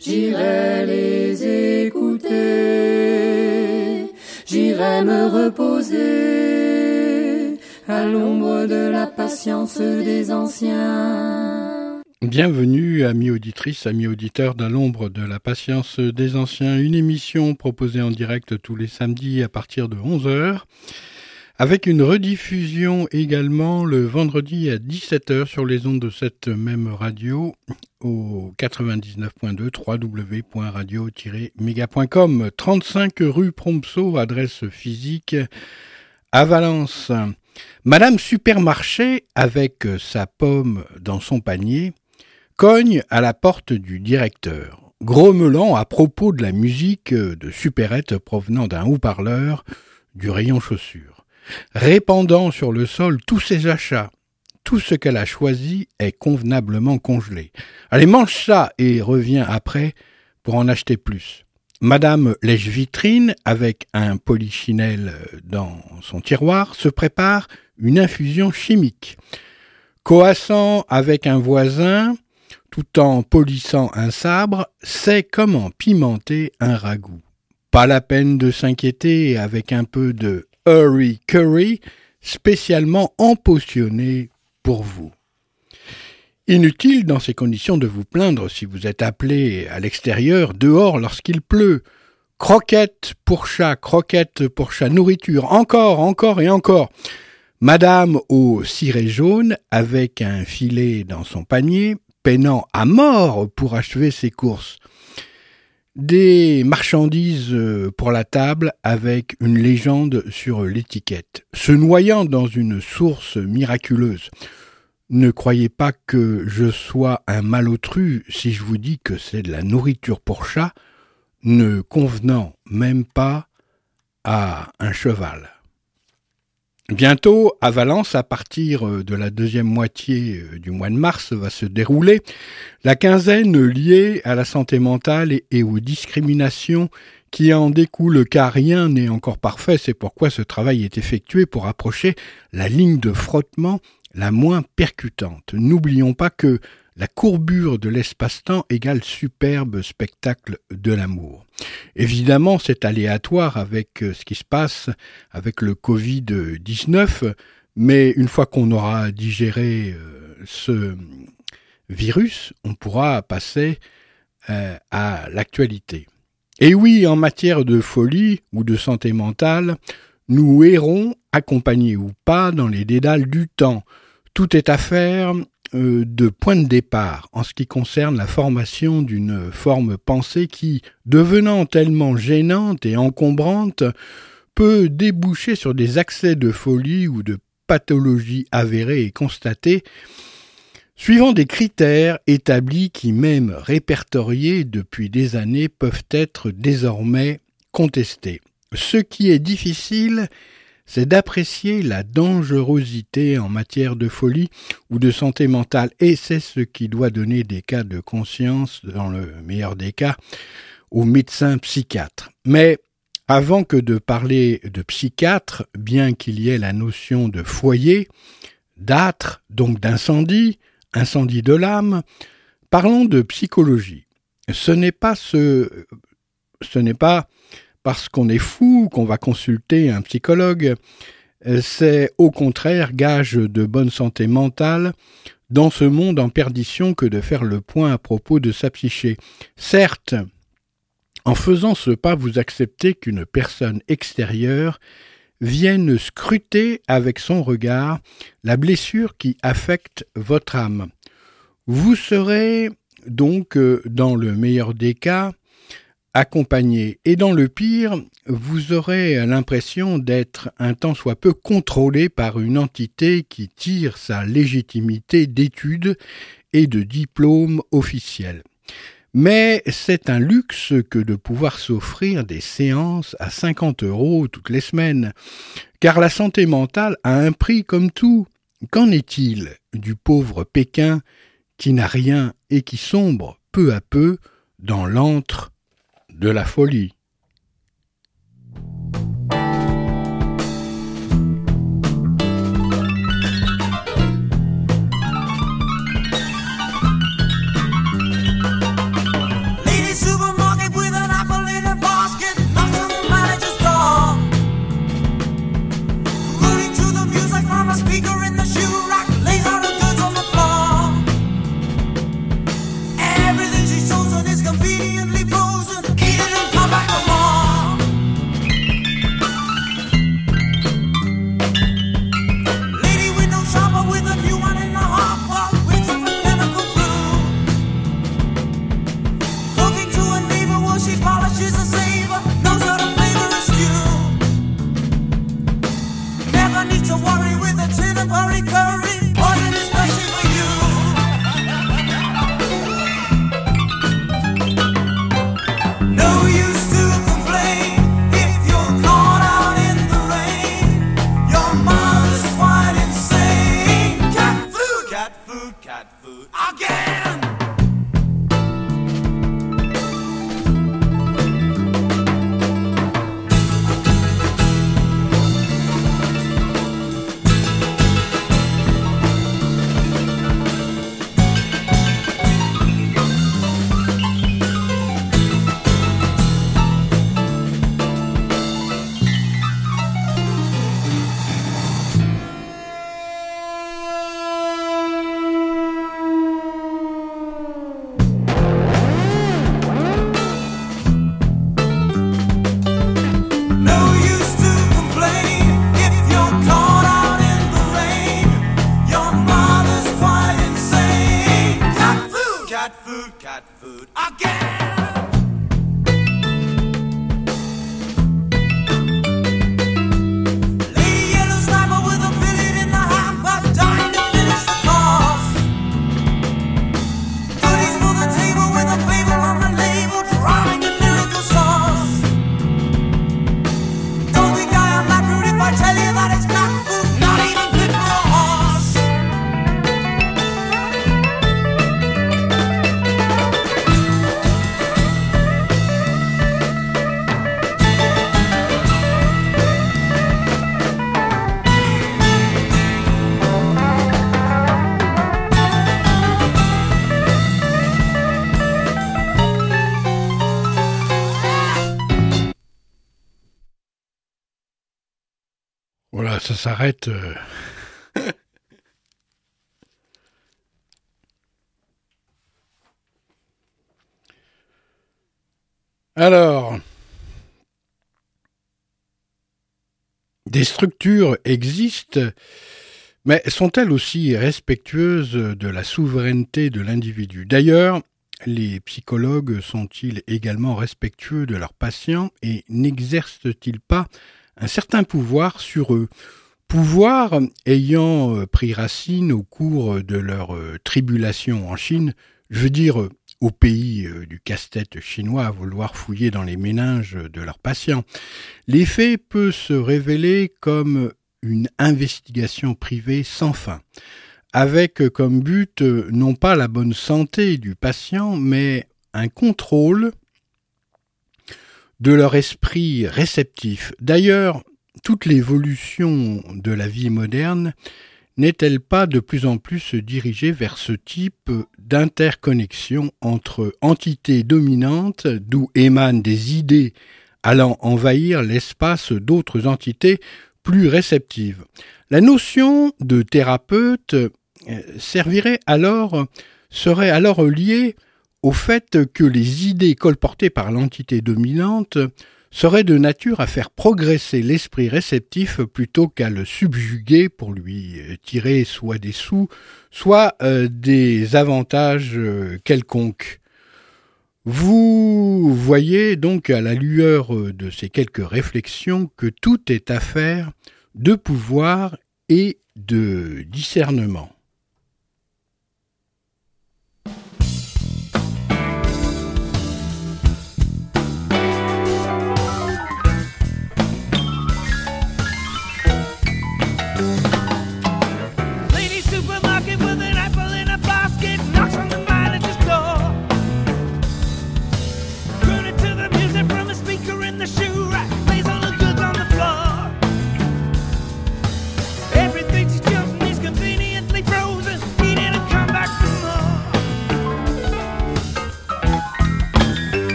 J'irai les écouter, j'irai me reposer à l'ombre de la patience des anciens. Bienvenue, amis auditrices, amis auditeurs d'À l'ombre de la patience des anciens, une émission proposée en direct tous les samedis à partir de 11h, avec une rediffusion également le vendredi à 17h sur les ondes de cette même radio au 99.2 www.radio-méga.com 35 rue Prompso, adresse physique à Valence. Madame Supermarché, avec sa pomme dans son panier, cogne à la porte du directeur, grommelant à propos de la musique de supérette provenant d'un haut-parleur du rayon chaussures, répandant sur le sol tous ses achats. Tout ce qu'elle a choisi est convenablement congelé. Allez, mange ça et reviens après pour en acheter plus. Madame Lèche-Vitrine, avec un polichinelle dans son tiroir, se prépare une infusion chimique. Coassant avec un voisin, tout en polissant un sabre, sait comment pimenter un ragoût. Pas la peine de s'inquiéter avec un peu de Hurry Curry, spécialement empotionné pour vous. Inutile dans ces conditions de vous plaindre si vous êtes appelé à l'extérieur, dehors lorsqu'il pleut. Croquette pour chat, croquette pour chat, nourriture, encore, encore et encore. Madame au ciré jaune, avec un filet dans son panier, peinant à mort pour achever ses courses. Des marchandises pour la table avec une légende sur l'étiquette, se noyant dans une source miraculeuse. Ne croyez pas que je sois un malotru si je vous dis que c'est de la nourriture pour chat, ne convenant même pas à un cheval. Bientôt, à Valence, à partir de la deuxième moitié du mois de mars, va se dérouler la quinzaine liée à la santé mentale et aux discriminations qui en découlent car rien n'est encore parfait, c'est pourquoi ce travail est effectué pour approcher la ligne de frottement la moins percutante. N'oublions pas que la courbure de l'espace-temps égale superbe spectacle de l'amour. Évidemment, c'est aléatoire avec ce qui se passe avec le Covid-19, mais une fois qu'on aura digéré ce virus, on pourra passer à l'actualité. Et oui, en matière de folie ou de santé mentale, nous errons, accompagnés ou pas, dans les dédales du temps. Tout est affaire de point de départ en ce qui concerne la formation d'une forme pensée qui, devenant tellement gênante et encombrante, peut déboucher sur des accès de folie ou de pathologie avérée et constatée, suivant des critères établis qui, même répertoriés depuis des années, peuvent être désormais contestés. Ce qui est difficile, c'est d'apprécier la dangerosité en matière de folie ou de santé mentale, et c'est ce qui doit donner des cas de conscience, dans le meilleur des cas, aux médecins psychiatres. Mais avant que de parler de psychiatre, bien qu'il y ait la notion de foyer, d'âtre, donc d'incendie, incendie de l'âme, parlons de psychologie. Ce n'est pas ce, ce n'est pas parce qu'on est fou qu'on va consulter un psychologue, c'est au contraire gage de bonne santé mentale dans ce monde en perdition que de faire le point à propos de sa psyché. Certes, en faisant ce pas, vous acceptez qu'une personne extérieure vienne scruter avec son regard la blessure qui affecte votre âme. Vous serez donc, euh, dans le meilleur des cas, accompagné, et dans le pire, vous aurez l'impression d'être un tant soit peu contrôlé par une entité qui tire sa légitimité d'études et de diplômes officiels. Mais c'est un luxe que de pouvoir s'offrir des séances à 50 euros toutes les semaines, car la santé mentale a un prix comme tout. Qu'en est-il du pauvre Pékin qui n'a rien et qui sombre peu à peu dans l'antre de la folie s'arrête. Euh. Alors, des structures existent, mais sont-elles aussi respectueuses de la souveraineté de l'individu? D'ailleurs, les psychologues sont-ils également respectueux de leurs patients et n'exercent-ils pas un certain pouvoir sur eux. Pouvoir ayant euh, pris racine au cours de leur euh, tribulation en Chine, je veux dire euh, au pays du casse-tête chinois à vouloir fouiller dans les méninges de leurs patients, l'effet peut se révéler comme une investigation privée sans fin, avec comme but non pas la bonne santé du patient, mais un contrôle de leur esprit réceptif. D'ailleurs, toute l'évolution de la vie moderne n'est-elle pas de plus en plus dirigée vers ce type d'interconnexion entre entités dominantes d'où émanent des idées allant envahir l'espace d'autres entités plus réceptive. La notion de thérapeute euh, servirait alors, serait alors liée au fait que les idées colportées par l'entité dominante seraient de nature à faire progresser l'esprit réceptif plutôt qu'à le subjuguer pour lui tirer soit des sous, soit euh, des avantages euh, quelconques. Vous voyez donc à la lueur de ces quelques réflexions que tout est affaire de pouvoir et de discernement.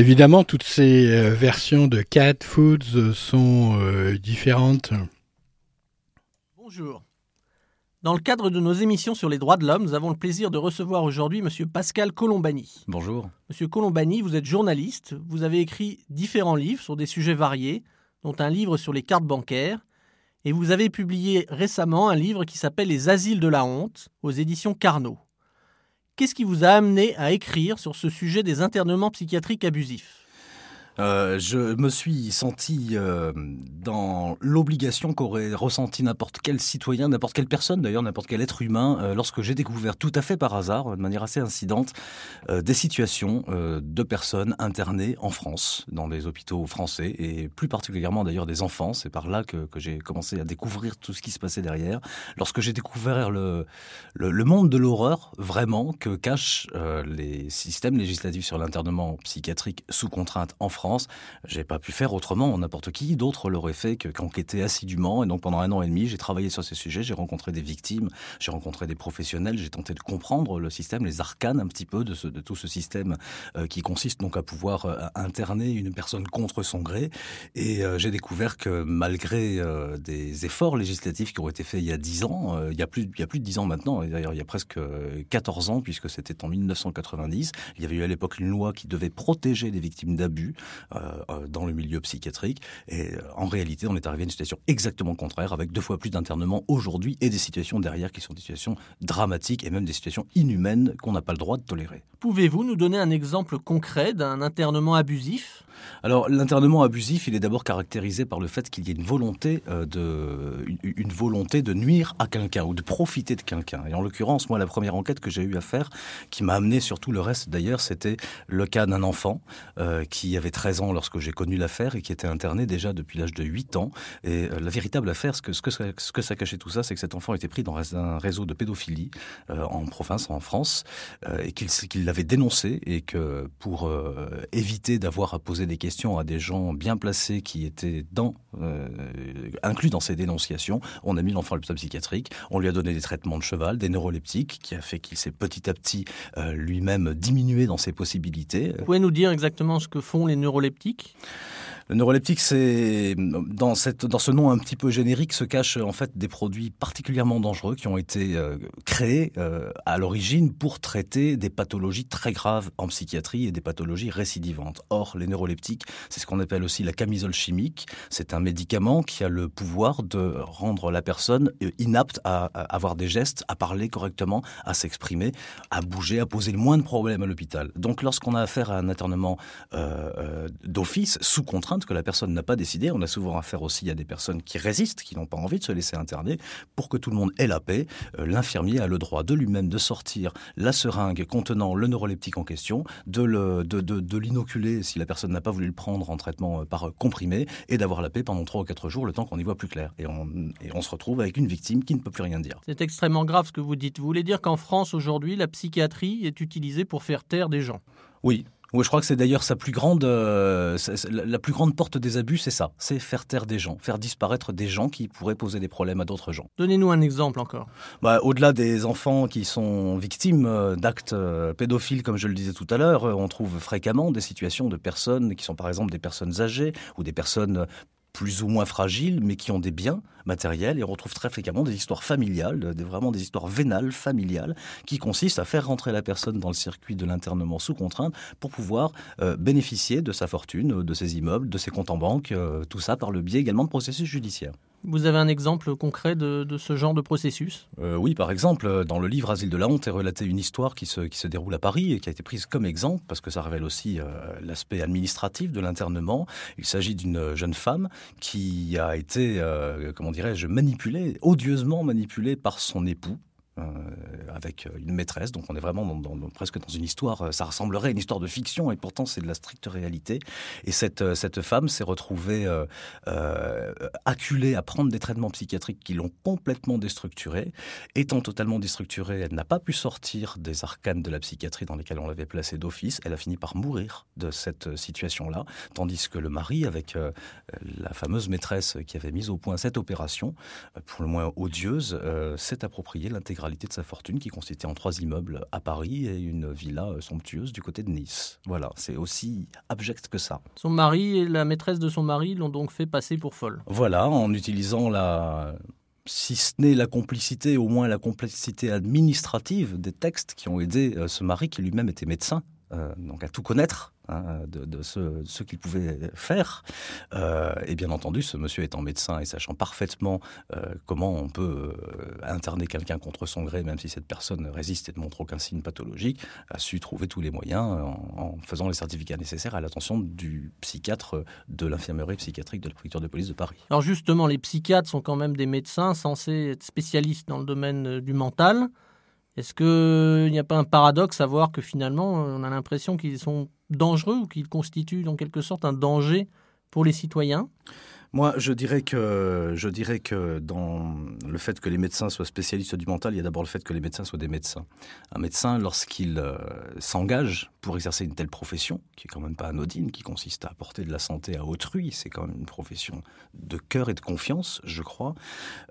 Évidemment, toutes ces euh, versions de Cat Foods sont euh, différentes. Bonjour. Dans le cadre de nos émissions sur les droits de l'homme, nous avons le plaisir de recevoir aujourd'hui M. Pascal Colombani. Bonjour. Monsieur Colombani, vous êtes journaliste, vous avez écrit différents livres sur des sujets variés, dont un livre sur les cartes bancaires, et vous avez publié récemment un livre qui s'appelle Les asiles de la honte aux éditions Carnot. Qu'est-ce qui vous a amené à écrire sur ce sujet des internements psychiatriques abusifs? Euh, je me suis senti euh, dans l'obligation qu'aurait ressenti n'importe quel citoyen, n'importe quelle personne d'ailleurs, n'importe quel être humain, euh, lorsque j'ai découvert tout à fait par hasard, de manière assez incidente, des situations de personnes internées en France, dans des hôpitaux français, et plus particulièrement d'ailleurs des enfants. C'est par là que, j'ai commencé à découvrir tout ce qui se passait derrière. Lorsque j'ai découvert le, monde de l'horreur, vraiment, que cachent les systèmes législatifs sur l'internement psychiatrique sous contrainte en France, j'ai pas pu faire autrement. N'importe qui d'autre l'aurait fait qu'enquêter assidûment. Et donc pendant un an et demi, j'ai travaillé sur ces sujets. J'ai rencontré des victimes, j'ai rencontré des professionnels. J'ai tenté de comprendre le système, les arcanes un petit peu de, de tout ce système euh, qui consiste donc à pouvoir euh, interner une personne contre son gré. Et euh, j'ai découvert que malgré des efforts législatifs qui ont été faits il y a dix ans, il y a plus, il y a plus de dix ans maintenant. D'ailleurs, il y a presque 14 ans puisque c'était en 1990. Il y avait eu à l'époque une loi qui devait protéger les victimes d'abus. Euh, euh, dans le milieu psychiatrique. Et euh, en réalité, on est arrivé à une situation exactement contraire, avec deux fois plus d'internements aujourd'hui et des situations derrière qui sont des situations dramatiques et même des situations inhumaines qu'on n'a pas le droit de tolérer. Pouvez-vous nous donner un exemple concret d'un internement abusif? Alors l'internement abusif, il est d'abord caractérisé par le fait qu'il y ait une volonté de une, volonté de nuire à quelqu'un ou de profiter de quelqu'un. Et en l'occurrence, moi, la première enquête que j'ai eu à faire, qui m'a amené sur tout le reste d'ailleurs, c'était le cas d'un enfant qui avait 13 ans lorsque j'ai connu l'affaire et qui était interné déjà depuis l'âge de 8 ans. Et euh, la véritable affaire, ce que, ça cachait tout ça, c'est que cet enfant était pris dans un réseau de pédophilie euh, en province, en France, euh, et qu'il l'avait dénoncé et que pour éviter d'avoir à poser des questions à des gens bien placés qui étaient inclus dans ces dénonciations, on a mis l'enfant à l'hôpital psychiatrique, on lui a donné des traitements de cheval, des neuroleptiques, qui a fait qu'il s'est petit à petit lui-même diminué dans ses possibilités. Vous pouvez nous dire exactement ce que font les neuroleptiques neuroleptique le neuroleptique, c'est dans, ce nom un petit peu générique se cachent en fait des produits particulièrement dangereux qui ont été euh, créés euh, à l'origine pour traiter des pathologies très graves en psychiatrie et des pathologies récidivantes. Or, les neuroleptiques, c'est ce qu'on appelle aussi la camisole chimique. C'est un médicament qui a le pouvoir de rendre la personne euh, inapte à, avoir des gestes, à parler correctement, à s'exprimer, à bouger, à poser le moins de problèmes à l'hôpital. Donc, lorsqu'on a affaire à un internement d'office, sous contrainte que la personne n'a pas décidé. On a souvent affaire aussi à des personnes qui résistent, qui n'ont pas envie de se laisser interner. Pour que tout le monde ait la paix, euh, l'infirmier a le droit de lui-même de sortir la seringue contenant le neuroleptique en question, de l'inoculer de, de, si la personne n'a pas voulu le prendre en traitement euh, par comprimé, et d'avoir la paix pendant 3 ou 4 jours, le temps qu'on y voit plus clair. Et on, et on se retrouve avec une victime qui ne peut plus rien dire. C'est extrêmement grave ce que vous dites. Vous voulez dire qu'en France, aujourd'hui, la psychiatrie est utilisée pour faire taire des gens? Oui, oui, je crois que c'est d'ailleurs sa plus grande, euh, la plus grande porte des abus, c'est ça, c'est faire taire des gens, faire disparaître des gens qui pourraient poser des problèmes à d'autres gens. Donnez-nous un exemple encore. Bah, au-delà des enfants qui sont victimes euh, d'actes euh, pédophiles, comme je le disais tout à l'heure, on trouve fréquemment des situations de personnes qui sont par exemple des personnes âgées ou des personnes plus ou moins fragiles, mais qui ont des biens matériels. Et on retrouve très fréquemment des histoires familiales, des, vraiment des histoires vénales, familiales, qui consistent à faire rentrer la personne dans le circuit de l'internement sous contrainte pour pouvoir euh, bénéficier de sa fortune, de ses immeubles, de ses comptes en banque, euh, tout ça par le biais également de processus judiciaires. Vous avez un exemple concret de, ce genre de processus? Euh, Oui, par exemple, dans le livre Asile de la honte est relatée une histoire qui se, qui se déroule à Paris et qui a été prise comme exemple parce que ça révèle aussi euh, l'aspect administratif de l'internement. Il s'agit d'une jeune femme qui a été, euh, comment dirais-je, manipulée, odieusement manipulée par son époux avec une maîtresse. Donc on est vraiment presque dans une histoire, euh, ça ressemblerait à une histoire de fiction et pourtant c'est de la stricte réalité. Et cette, euh, cette femme s'est retrouvée acculée à prendre des traitements psychiatriques qui l'ont complètement déstructurée. Étant totalement déstructurée, elle n'a pas pu sortir des arcanes de la psychiatrie dans lesquelles on l'avait placée d'office. Elle a fini par mourir de cette situation-là, tandis que le mari, avec la fameuse maîtresse qui avait mis au point cette opération, pour le moins odieuse, s'est approprié l'intégralité l'intégralité de sa fortune qui consistait en trois immeubles à Paris et une villa euh, somptueuse du côté de Nice. Voilà, c'est aussi abject que ça. Son mari et la maîtresse de son mari l'ont donc fait passer pour folle. Voilà, en utilisant la si ce n'est la complicité, au moins la complicité administrative des textes qui ont aidé euh, ce mari qui lui-même était médecin, donc à tout connaître, Hein, de, ce, qu'il pouvait faire. Euh, et bien entendu, ce monsieur étant médecin et sachant parfaitement euh, comment on peut euh, interner quelqu'un contre son gré, même si cette personne résiste et ne montre aucun signe pathologique, a su trouver tous les moyens en, faisant les certificats nécessaires à l'attention du psychiatre de l'infirmerie psychiatrique de la préfecture de police de Paris. Alors justement, les psychiatres sont quand même des médecins censés être spécialistes dans le domaine du mental. Est-ce qu'il n'y a pas un paradoxe à voir que finalement, on a l'impression qu'ils sont dangereux ou qu'ils constituent en quelque sorte un danger pour les citoyens? Moi, je dirais que je dirais que dans le fait que les médecins soient spécialistes du mental, il y a d'abord le fait que les médecins soient des médecins. Un médecin, lorsqu'il euh, s'engage pour exercer une telle profession, qui est quand même pas anodine, qui consiste à apporter de la santé à autrui, c'est quand même une profession de cœur et de confiance, je crois,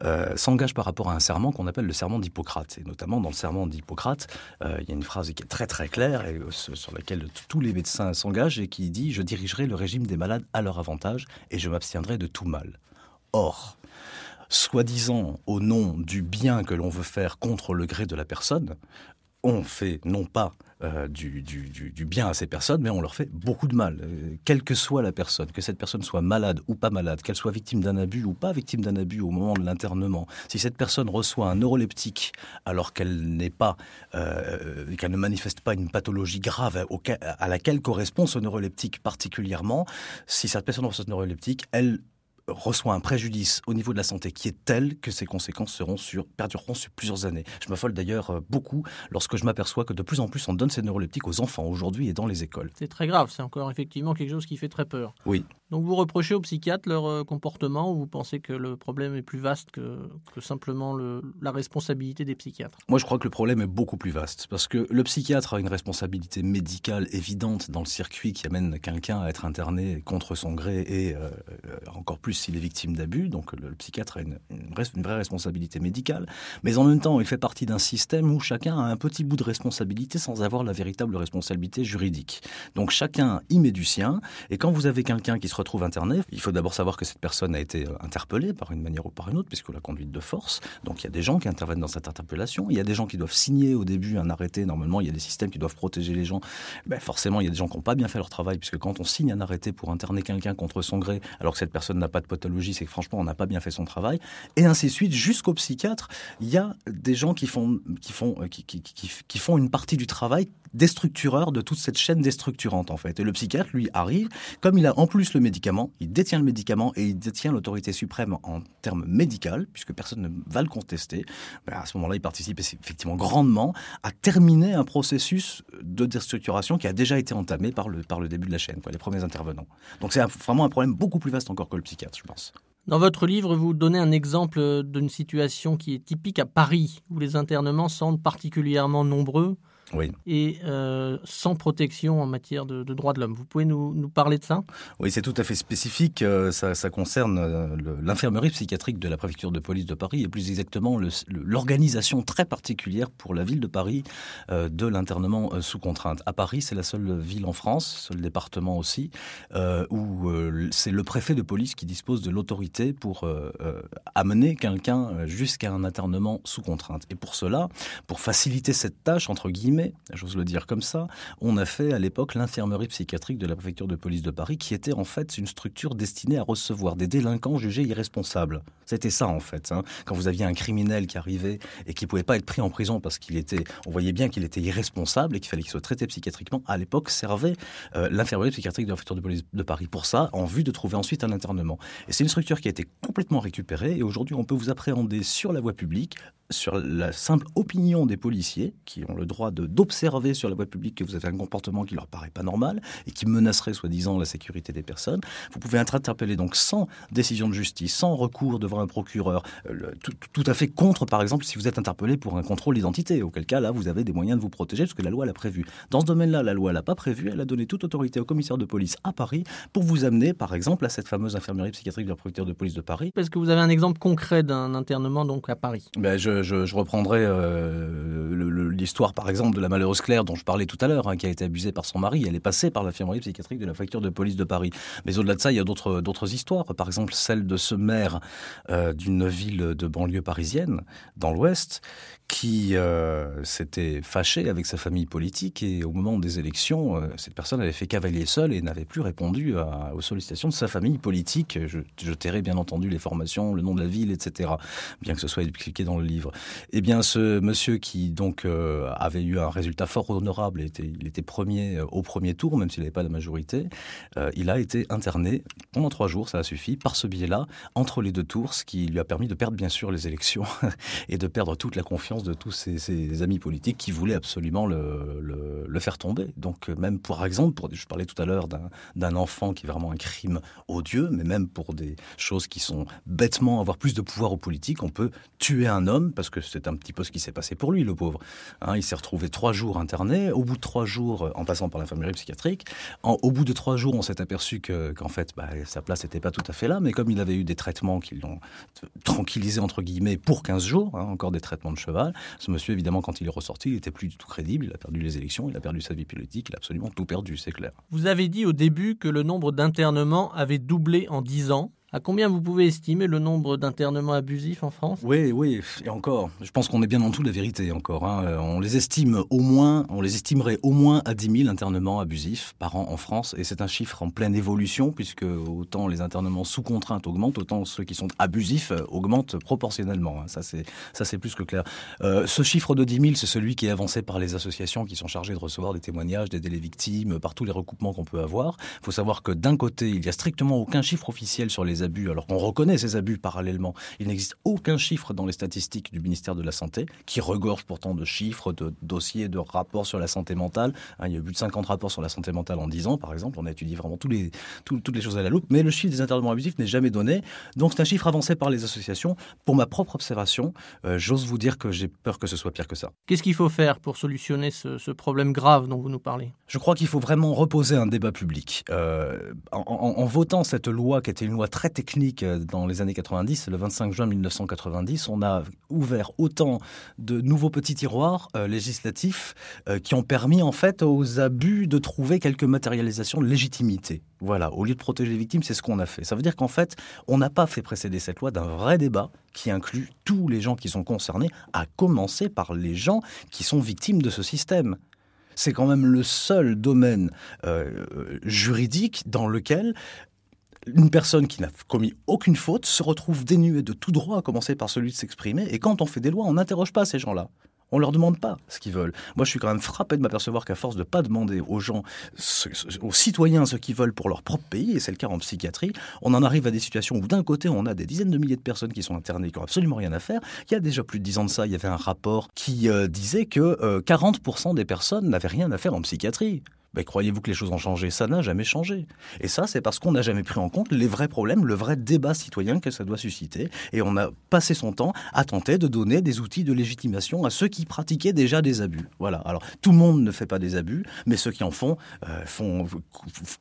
euh, s'engage par rapport à un serment qu'on appelle le serment d'Hippocrate. Et notamment dans le serment d'Hippocrate, euh, il y a une phrase qui est très très claire et sur laquelle tous les médecins s'engagent et qui dit :« Je dirigerai le régime des malades à leur avantage et je m'abstiendrai de tout mal. Or, soi-disant au nom du bien que l'on veut faire contre le gré de la personne, on fait non pas euh, du, bien à ces personnes, mais on leur fait beaucoup de mal, euh, quelle que soit la personne, que cette personne soit malade ou pas malade, qu'elle soit victime d'un abus ou pas victime d'un abus au moment de l'internement. Si cette personne reçoit un neuroleptique alors qu'elle n'est pas, euh, qu'elle ne manifeste pas une pathologie grave à laquelle correspond ce neuroleptique particulièrement, si cette personne reçoit ce neuroleptique, elle reçoit un préjudice au niveau de la santé qui est tel que ses conséquences seront sur, perdureront sur plusieurs années. Je m'affole d'ailleurs euh, beaucoup lorsque je m'aperçois que de plus en plus on donne ces neuroleptiques aux enfants aujourd'hui et dans les écoles. C'est très grave, c'est encore effectivement quelque chose qui fait très peur. Oui. Donc vous reprochez aux psychiatres leur euh, comportement ou vous pensez que le problème est plus vaste que, simplement le, la responsabilité des psychiatres? Moi je crois que le problème est beaucoup plus vaste parce que le psychiatre a une responsabilité médicale évidente dans le circuit qui amène quelqu'un à être interné contre son gré et euh, encore plus s'il est victime d'abus. Donc le, psychiatre a une, une, vraie responsabilité médicale. Mais en même temps il fait partie d'un système où chacun a un petit bout de responsabilité sans avoir la véritable responsabilité juridique. Donc chacun y met du sien et quand vous avez quelqu'un qui se retrouve interné, il faut d'abord savoir que cette personne a été euh, interpellée par une manière ou par une autre, puisque la conduite de force. Donc il y a des gens qui interviennent dans cette interpellation. Il y a des gens qui doivent signer au début un arrêté. Normalement, il y a des systèmes qui doivent protéger les gens. Ben, forcément, il y a des gens qui n'ont pas bien fait leur travail, puisque quand on signe un arrêté pour interner quelqu'un contre son gré, alors que cette personne n'a pas de pathologie, c'est que franchement, on n'a pas bien fait son travail. Et ainsi de suite, jusqu'au psychiatre, il y a des gens qui font, qui font, euh, qui, qui, qui, font une partie du travail déstructureur de toute cette chaîne déstructurante en fait. Et le psychiatre, lui, arrive, comme il a en plus le il détient le médicament et il détient l'autorité suprême en termes médical, puisque personne ne va le contester, ben à ce moment-là, il participe effectivement grandement à terminer un processus de déstructuration qui a déjà été entamé par le, par le début de la chaîne, les premiers intervenants. Donc c'est vraiment un problème beaucoup plus vaste encore que le psychiatre, je pense. Dans votre livre, vous donnez un exemple d'une situation qui est typique à Paris, où les internements semblent particulièrement nombreux oui. et euh, sans protection en matière de, de droits de l'homme. Vous pouvez nous, nous, parler de ça? Oui, c'est tout à fait spécifique. Euh, ça, ça, concerne euh, l'infirmerie psychiatrique de la préfecture de police de Paris et plus exactement l'organisation très particulière pour la ville de Paris de l'internement sous contrainte. À Paris, c'est la seule ville en France, seul département aussi, où c'est le préfet de police qui dispose de l'autorité pour amener quelqu'un jusqu'à un internement sous contrainte. Et pour cela, pour faciliter cette tâche, entre guillemets, j'ose le dire comme ça, on a fait à l'époque l'infirmerie psychiatrique de la préfecture de police de Paris, qui était en fait une structure destinée à recevoir des délinquants jugés irresponsables. C'était ça en fait. Hein. Quand vous aviez un criminel qui arrivait et qui pouvait pas être pris en prison parce qu'il était, on voyait bien qu'il était irresponsable et qu'il fallait qu'il soit traité psychiatriquement. À l'époque, servait euh, l'infirmerie psychiatrique de la préfecture de police de Paris pour ça, en vue de trouver ensuite un internement. Et c'est une structure qui a été complètement récupérée et aujourd'hui on peut vous appréhender sur la voie publique sur la simple opinion des policiers qui ont le droit d'observer sur la voie publique que vous avez un comportement qui leur paraît pas normal et qui menacerait soi-disant la sécurité des personnes. Vous pouvez être interpellé donc sans décision de justice, sans recours devant un procureur, euh, le, tout, tout, à fait contre par exemple si vous êtes interpellé pour un contrôle d'identité, auquel cas là vous avez des moyens de vous protéger parce que la loi l'a prévu. Dans ce domaine-là, la loi l'a pas prévu, elle a donné toute autorité au commissaire de police à Paris pour vous amener par exemple à cette fameuse infirmerie psychiatrique de la préfecture de police de Paris. Est-ce que vous avez un exemple concret d'un internement donc à Paris? Ben, je je, reprendrai euh, l'histoire, par exemple, de la malheureuse Claire dont je parlais tout à l'heure, hein, qui a été abusée par son mari. Elle est passée par l'infirmerie psychiatrique de la facture de police de Paris. Mais au-delà de ça, il y a d'autres histoires. Par exemple, celle de ce maire d'une ville de banlieue parisienne, dans l'Ouest, qui euh, s'était fâché avec sa famille politique et au moment des élections, euh, cette personne avait fait cavalier seul et n'avait plus répondu aux sollicitations de sa famille politique. Je, je tairai bien entendu les formations, le nom de la ville, etc., bien que ce soit expliqué dans le livre. Eh bien, ce monsieur qui donc euh, avait eu un résultat fort honorable, il était premier au premier tour, même s'il n'avait pas la majorité, il a été interné pendant trois jours, ça a suffi, par ce biais-là, entre les deux tours, ce qui lui a permis de perdre bien sûr les élections et de perdre toute la confiance de tous ses, amis politiques qui voulaient absolument le, le, faire tomber. Donc euh, même pour exemple, pour, je parlais tout à l'heure d'un enfant qui est vraiment un crime odieux, mais même pour des choses qui sont bêtement avoir plus de pouvoir aux politiques, on peut tuer un homme parce que c'est un petit peu ce qui s'est passé pour lui, le pauvre. Hein, il s'est retrouvé trois jours interné. Au bout de trois jours, en passant par l'infirmerie psychiatrique, au bout de trois jours, on s'est aperçu qu'en fait, bah, sa place n'était pas tout à fait là. Mais comme il avait eu des traitements qui l'ont tranquillisé entre guillemets pour 15 jours, hein, encore des traitements de cheval, ce monsieur, évidemment, quand il est ressorti, il était plus du tout crédible. Il a perdu les élections, il a perdu sa vie politique, il a absolument tout perdu, c'est clair. Vous avez dit au début que le nombre d'internements avait doublé en 10 ans. À combien vous pouvez estimer le nombre d'internements abusifs en France? Oui, oui, et encore. Je pense qu'on est bien en de la vérité encore. Hein. Euh, on les estime au moins, on les estimerait au moins à 10 000 internements abusifs par an en France, et c'est un chiffre en pleine évolution puisque autant les internements sous contrainte augmentent, autant ceux qui sont abusifs euh, augmentent proportionnellement. Hein. Ça c'est ça c'est plus que clair. Euh, ce chiffre de 10 000, c'est celui qui est avancé par les associations qui sont chargées de recevoir des témoignages, d'aider les victimes, par tous les recoupements qu'on peut avoir. Il faut savoir que d'un côté, il y a strictement aucun chiffre officiel sur les abus, alors qu'on reconnaît ces abus parallèlement. Il n'existe aucun chiffre dans les statistiques du ministère de la Santé, qui regorge pourtant de chiffres, de dossiers, de rapports sur la santé mentale. Hein, il y a eu plus de 50 rapports sur la santé mentale en 10 ans, par exemple. On a étudié vraiment tous les, toutes les choses à la loupe. Mais le chiffre des internements abusifs n'est jamais donné. Donc c'est un chiffre avancé par les associations. Pour ma propre observation, euh, j'ose vous dire que j'ai peur que ce soit pire que ça. Qu'est-ce qu'il faut faire pour solutionner ce, problème grave dont vous nous parlez? Je crois qu'il faut vraiment reposer un débat public. Euh, en, en, votant cette loi, qui était une loi très technique, euh, dans les années 90, le 25 juin 1990, on a ouvert autant de nouveaux petits tiroirs euh, législatifs euh, qui ont permis en fait aux abus de trouver quelques matérialisations de légitimité. Voilà, au lieu de protéger les victimes, c'est ce qu'on a fait. Ça veut dire qu'en fait, on n'a pas fait précéder cette loi d'un vrai débat qui inclut tous les gens qui sont concernés, à commencer par les gens qui sont victimes de ce système c'est quand même le seul domaine juridique dans lequel une personne qui n'a commis aucune faute se retrouve dénuée de tout droit, à commencer par celui de s'exprimer. Et quand on fait des lois, on n'interroge pas ces gens-là. On leur demande pas ce qu'ils veulent. Moi, je suis quand même frappé de m'apercevoir qu'à force de pas demander aux gens, aux citoyens, ce qu'ils veulent pour leur propre pays, et c'est le cas en psychiatrie, on en arrive à des situations où d'un côté, on a des dizaines de milliers de personnes qui sont internées, qui n'ont absolument rien à faire. Il y a déjà plus de dix ans de ça, il y avait un rapport qui euh, disait que 40% euh, des personnes n'avaient rien à faire en psychiatrie. Ben, croyez-vous que les choses ont changé? Ça n'a jamais changé. Et ça, c'est parce qu'on n'a jamais pris en compte les vrais problèmes, le vrai débat citoyen que ça doit susciter. Et on a passé son temps à tenter de donner des outils de légitimation à ceux qui pratiquaient déjà des abus. Voilà. Alors, tout le monde ne fait pas des abus, mais ceux qui en font, euh, font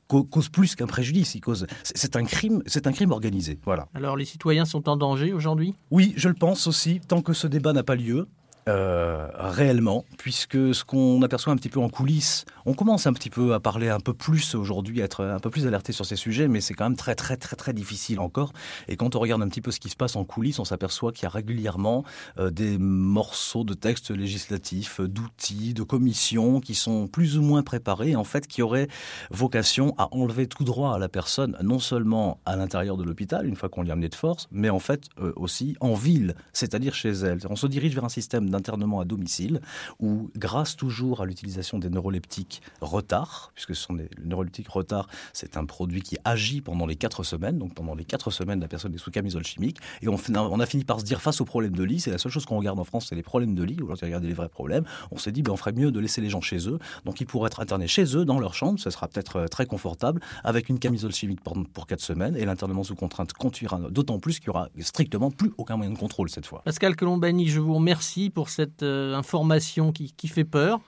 causent plus qu'un préjudice. C'est un crime, c'est un crime organisé. Voilà. Alors, les citoyens sont en danger aujourd'hui? Oui, je le pense aussi. Tant que ce débat n'a pas lieu, euh, réellement, puisque ce qu'on aperçoit un petit peu en coulisses, on commence un petit peu à parler un peu plus aujourd'hui, à être un peu plus alerté sur ces sujets, mais c'est quand même très très très très difficile encore. Et quand on regarde un petit peu ce qui se passe en coulisses, on s'aperçoit qu'il y a régulièrement euh, des morceaux de textes législatifs, d'outils, de commissions qui sont plus ou moins préparés, en fait, qui auraient vocation à enlever tout droit à la personne, non seulement à l'intérieur de l'hôpital, une fois qu'on l'y a amené de force, mais en fait euh, aussi en ville, c'est-à-dire chez elle. On se dirige vers un système internement à domicile, où grâce toujours à l'utilisation des neuroleptiques retard, puisque ce sont des neuroleptiques retard, c'est un produit qui agit pendant les quatre semaines, donc pendant les quatre semaines la personne est sous camisole chimique, et on, a fini par se dire face aux problèmes de lit, c'est la seule chose qu'on regarde en France, c'est les problèmes de lit, aujourd'hui regarder les vrais problèmes, on s'est dit ben, on ferait mieux de laisser les gens chez eux, donc ils pourraient être internés chez eux, dans leur chambre, ce sera peut-être euh, très confortable, avec une camisole chimique pour, quatre semaines, et l'internement sous contrainte continuera, d'autant plus qu'il y aura strictement plus aucun moyen de contrôle cette fois. Pascal Colombani, je vous remercie pour cette euh, information qui, fait peur.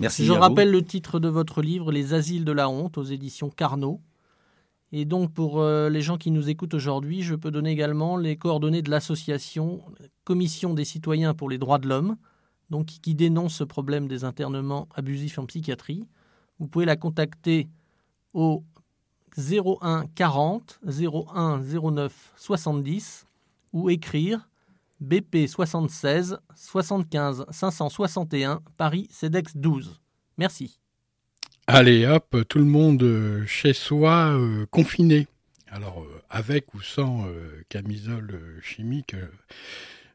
Merci. Je rappelle le titre de votre livre, Les Asiles de la honte, aux éditions Carnot. Et donc, pour euh, les gens qui nous écoutent aujourd'hui, je peux donner également les coordonnées de l'association Commission des citoyens pour les droits de l'homme, donc qui dénonce ce problème des internements abusifs en psychiatrie. Vous pouvez la contacter au 01 40 01 09 70 ou écrire BP 76 75 561 Paris CEDEX 12. Merci. Allez hop, tout le monde euh, chez soi, euh, confiné. Alors euh, avec ou sans camisole chimique,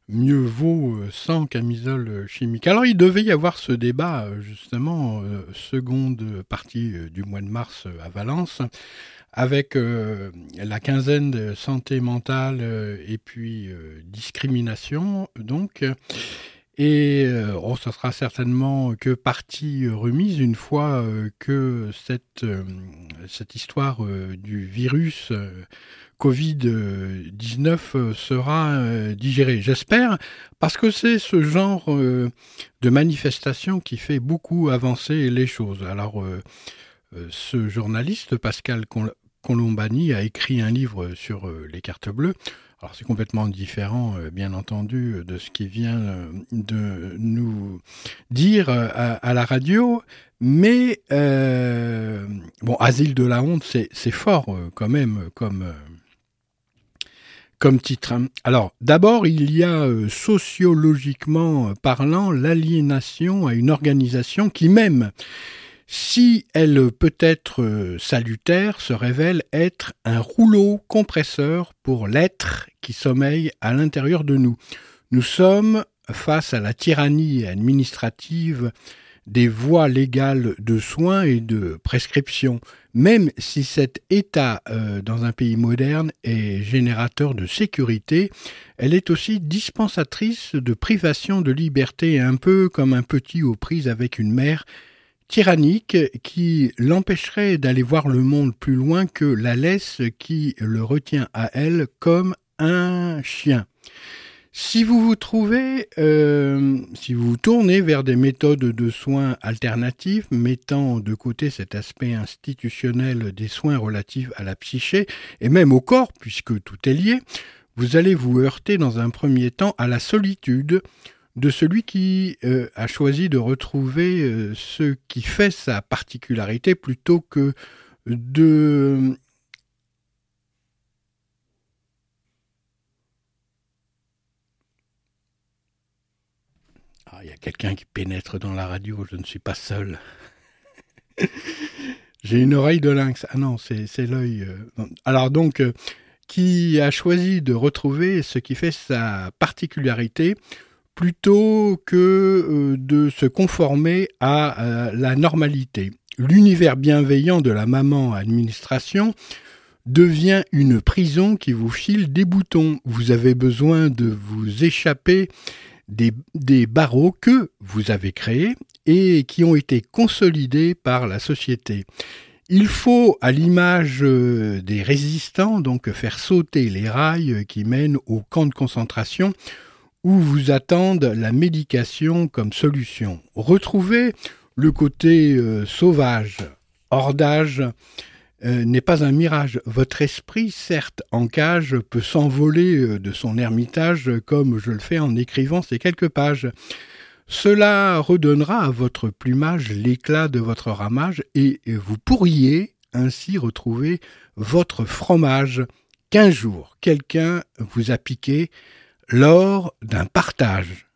mieux vaut sans camisole chimique. Alors il devait y avoir ce débat justement, seconde partie du mois de mars à Valence avec euh, la quinzaine de santé mentale euh, et puis euh, discrimination, donc. Et oh, ça sera certainement que partie remise une fois que cette, cette histoire du virus Covid-19 sera digérée. J'espère, parce que c'est ce genre de manifestation qui fait beaucoup avancer les choses. Alors, ce journaliste, Pascal Colombani a écrit un livre sur euh, les cartes bleues. Alors c'est complètement différent, euh, bien entendu, de ce qui vient euh, de nous dire à, la radio, mais bon, Asile de la honte, c'est fort quand même comme comme titre. Alors, d'abord, il y a sociologiquement parlant l'aliénation à une organisation qui même si elle peut être euh, salutaire, se révèle être un rouleau compresseur pour l'être qui sommeille à l'intérieur de nous. Nous sommes face à la tyrannie administrative des voies légales de soins et de prescription, même si cet état euh, dans un pays moderne est générateur de sécurité, elle est aussi dispensatrice de privation de liberté, un peu comme un petit aux prises avec une mère tyrannique qui l'empêcherait d'aller voir le monde plus loin que la laisse qui le retient à elle comme un chien. Si vous vous trouvez, euh, si vous vous tournez vers des méthodes de soins alternatives mettant de côté cet aspect institutionnel des soins relatifs à la psyché et même au corps, puisque tout est lié, vous allez vous heurter dans un premier temps à la solitude, de celui qui euh, a choisi de retrouver euh, ce qui fait sa particularité plutôt que de ah, il y a quelqu'un qui pénètre dans la radio, je ne suis pas seul. J'ai une oreille de lynx. Ah non, c'est l'œil. Euh, alors donc, qui a choisi de retrouver ce qui fait sa particularité plutôt que euh, de se conformer à euh, la normalité. L'univers bienveillant de la maman administration devient une prison qui vous file des boutons. Vous avez besoin de vous échapper des, barreaux que vous avez créés et qui ont été consolidés par la société. Il faut, à l'image euh, des résistants, donc faire sauter les rails qui mènent au camp de concentration où vous attendent la médication comme solution. Retrouvez le côté euh, sauvage, hors d'âge, euh, n'est pas un mirage. Votre esprit, certes en cage, peut s'envoler euh, de son ermitage comme je le fais en écrivant ces quelques pages. Cela redonnera à votre plumage l'éclat de votre ramage et vous pourriez ainsi retrouver votre fromage qu'un jour quelqu'un vous a piqué lors d'un partage.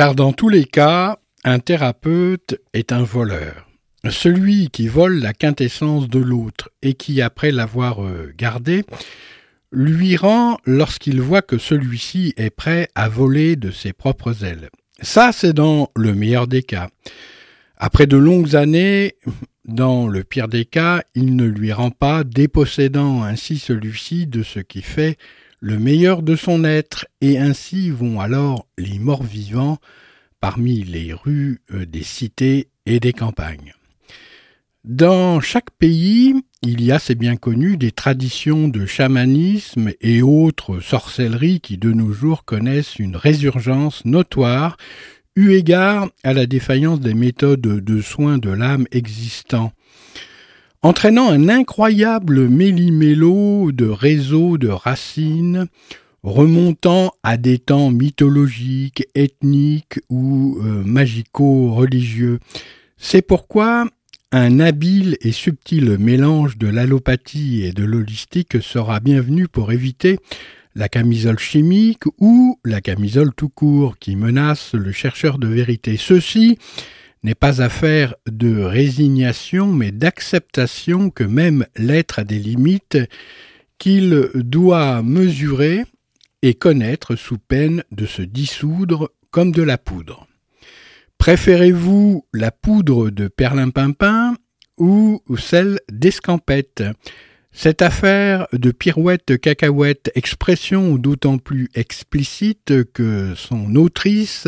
Car dans tous les cas, un thérapeute est un voleur. Celui qui vole la quintessence de l'autre et qui, après l'avoir euh, gardé, lui rend lorsqu'il voit que celui-ci est prêt à voler de ses propres ailes. Ça, c'est dans le meilleur des cas. Après de longues années, dans le pire des cas, il ne lui rend pas, dépossédant ainsi celui-ci de ce qui fait le meilleur de son être, et ainsi vont alors les morts vivants parmi les rues euh, des cités et des campagnes. Dans chaque pays, il y a, c'est bien connu, des traditions de chamanisme et autres sorcelleries qui de nos jours connaissent une résurgence notoire eu égard à la défaillance des méthodes de soins de l'âme existants entraînant un incroyable méli-mélo de réseaux de racines remontant à des temps mythologiques, ethniques ou euh, magico-religieux. C'est pourquoi un habile et subtil mélange de l'allopathie et de l'holistique sera bienvenu pour éviter la camisole chimique ou la camisole tout court qui menace le chercheur de vérité. Ceci n'est pas affaire de résignation, mais d'acceptation que même l'être a des limites qu'il doit mesurer et connaître sous peine de se dissoudre comme de la poudre. Préférez-vous la poudre de perlimpinpin ou celle d'escampette? Cette affaire de pirouette cacahuète, expression d'autant plus explicite que son autrice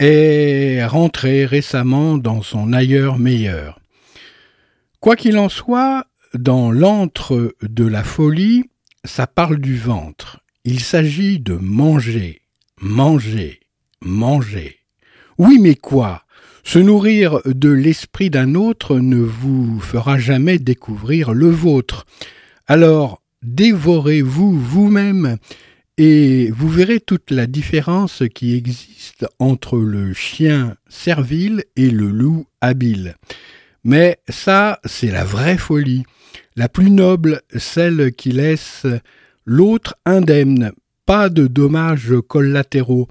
est rentré récemment dans son ailleurs meilleur. Quoi qu'il en soit, dans l'antre de la folie, ça parle du ventre. Il s'agit de manger, manger, manger. Oui, mais quoi? Se nourrir de l'esprit d'un autre ne vous fera jamais découvrir le vôtre. Alors, dévorez-vous vous-même et vous verrez toute la différence qui existe entre le chien servile et le loup habile. Mais ça, c'est la vraie folie, la plus noble, celle qui laisse l'autre indemne, pas de dommages collatéraux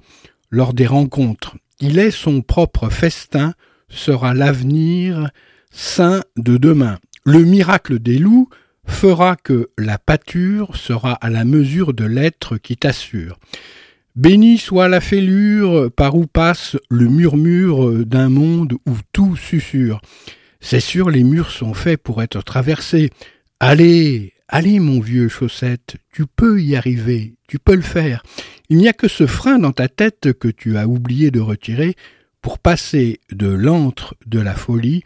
lors des rencontres. Il est son propre festin, sera l'avenir saint de demain. Le miracle des loups fera que la pâture sera à la mesure de l'être qui t'assure. Béni soit la fêlure par où passe le murmure d'un monde où tout susurre. C'est sûr, les murs sont faits pour être traversés. Allez, allez, mon vieux chaussette, tu peux y arriver, tu peux le faire. Il n'y a que ce frein dans ta tête que tu as oublié de retirer pour passer de l'antre de la folie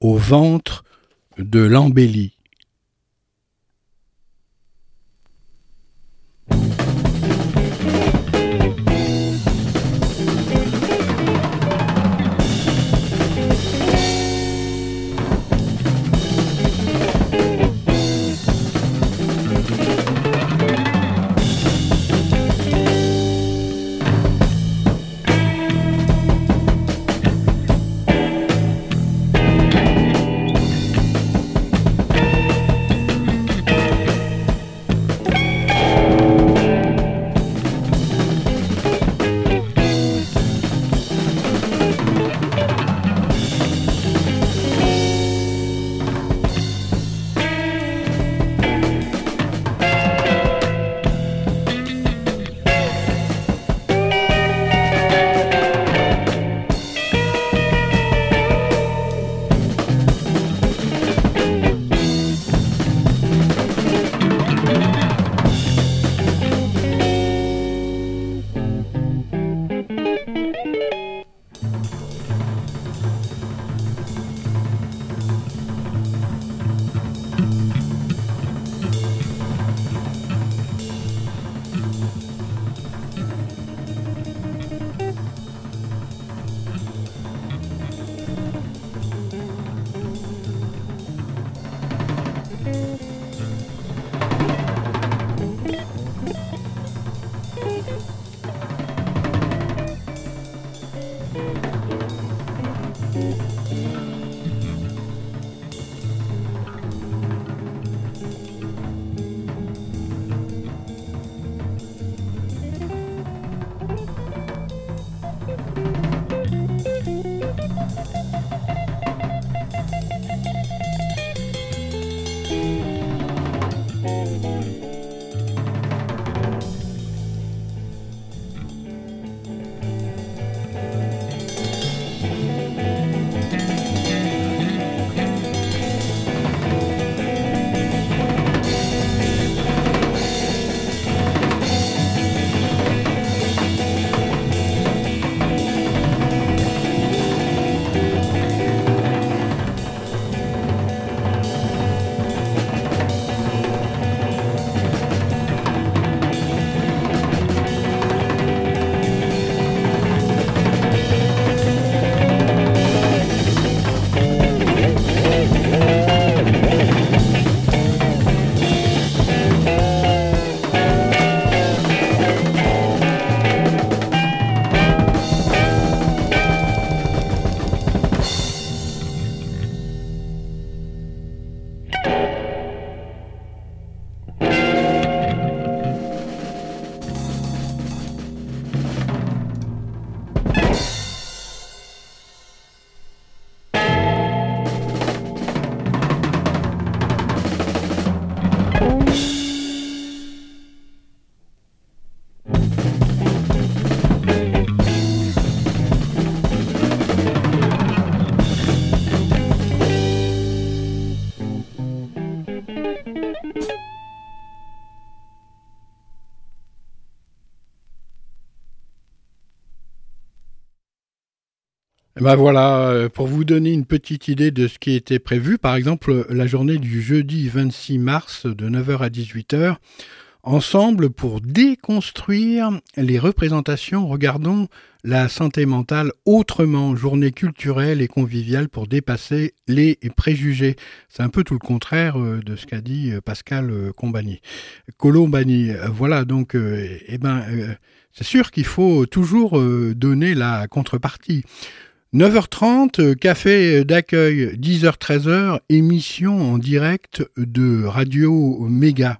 au ventre de l'embellie. Ben voilà, euh, pour vous donner une petite idée de ce qui était prévu, par exemple, la journée du jeudi 26 mars de 9h à 18h, Ensemble, pour déconstruire les représentations, regardons la santé mentale autrement, journée culturelle et conviviale pour dépasser les préjugés. C'est un peu tout le contraire euh, de ce qu'a dit euh, Pascal Combani. Colombani, voilà donc, eh ben, c'est sûr qu'il faut toujours donner la contrepartie. 9h30, café d'accueil, 10h-13h, émission en direct de Radio Méga.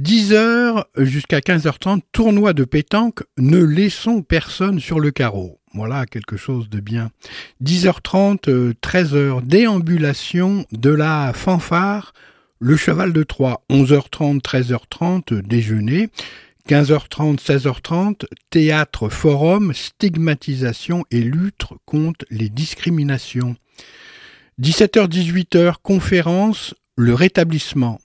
10h jusqu'à 15h30, tournoi de pétanque, ne laissons personne sur le carreau. Voilà quelque chose de bien. 10h30, 13h, déambulation de la fanfare, le cheval de Troie. 11h30, 13h30, déjeuner. 15h30, 16h30, théâtre, forum, stigmatisation et lutte contre les discriminations. 17h, 18h, conférence, le rétablissement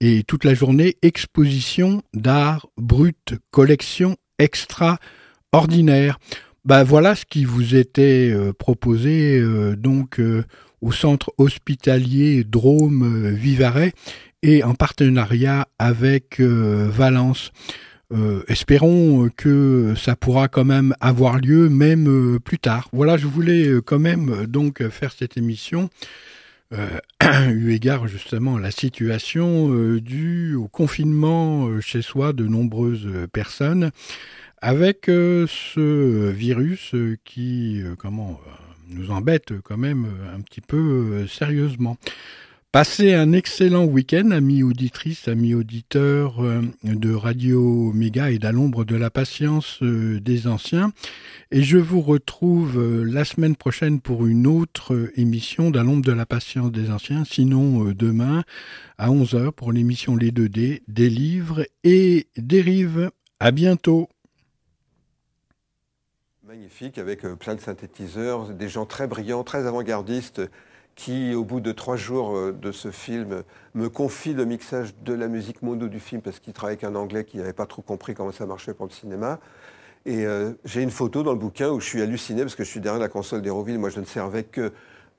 et toute la journée exposition d'art brut, collection extraordinaire. Ben voilà ce qui vous était euh, proposé euh, donc euh, au centre hospitalier Drôme Vivarais et en partenariat avec Valence. Espérons que ça pourra quand même avoir lieu même plus tard. Voilà, je voulais quand même donc faire cette émission euh, eu égard justement à la situation euh, due au confinement euh, chez soi de nombreuses personnes, avec ce virus qui comment nous embête quand même un petit peu sérieusement. Passez un excellent week-end, amis auditrices, amis auditeurs euh, de Radio Méga et d'à l'ombre de la patience euh, des anciens. Et je vous retrouve euh, la semaine prochaine pour une autre émission d'à l'ombre de la patience des anciens, sinon demain à 11h pour l'émission Les 2D, des livres et des rives. À bientôt. Magnifique, avec plein de synthétiseurs, des gens très brillants, très avant-gardistes qui, au bout de trois jours euh, de ce film, me confie le mixage de la musique mono du film parce qu'il travaille avec un Anglais qui n'avait pas trop compris comment ça marchait pour le cinéma. Et euh, j'ai une photo dans le bouquin où je suis halluciné parce que je suis derrière la console d'Héroville. Moi, je ne servais que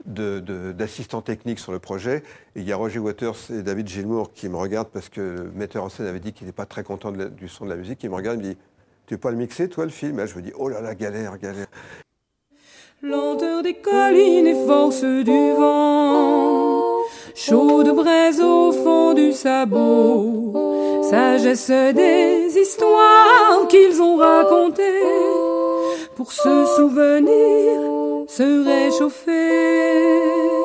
d'assistant technique sur le projet. Et il y a Roger Waters et David Gilmour qui me regardent parce que le metteur en scène avait dit qu'il n'est pas très content du son de la musique. Il me regarde et me dit Tu veux pas le mixer, toi, le film? Et Je me dis Oh là là, galère, galère. Lenteur des collines et force du vent, chaude braise au fond du sabot, sagesse des histoires qu'ils ont racontées, pour se souvenir, se réchauffer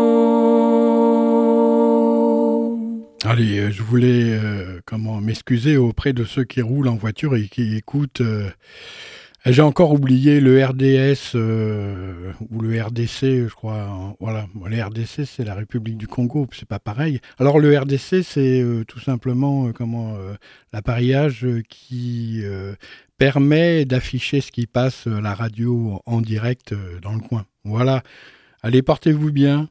Allez, euh, je voulais euh, comment m'excuser auprès de ceux qui roulent en voiture et qui écoutent. Euh, j'ai encore oublié le RDS ou le RDC, je crois. Voilà, le RDC c'est la République du Congo, c'est pas pareil. Alors le RDC c'est tout simplement comment l'appareillage qui permet d'afficher ce qui passe la radio en direct dans le coin. Voilà. Allez, portez-vous bien.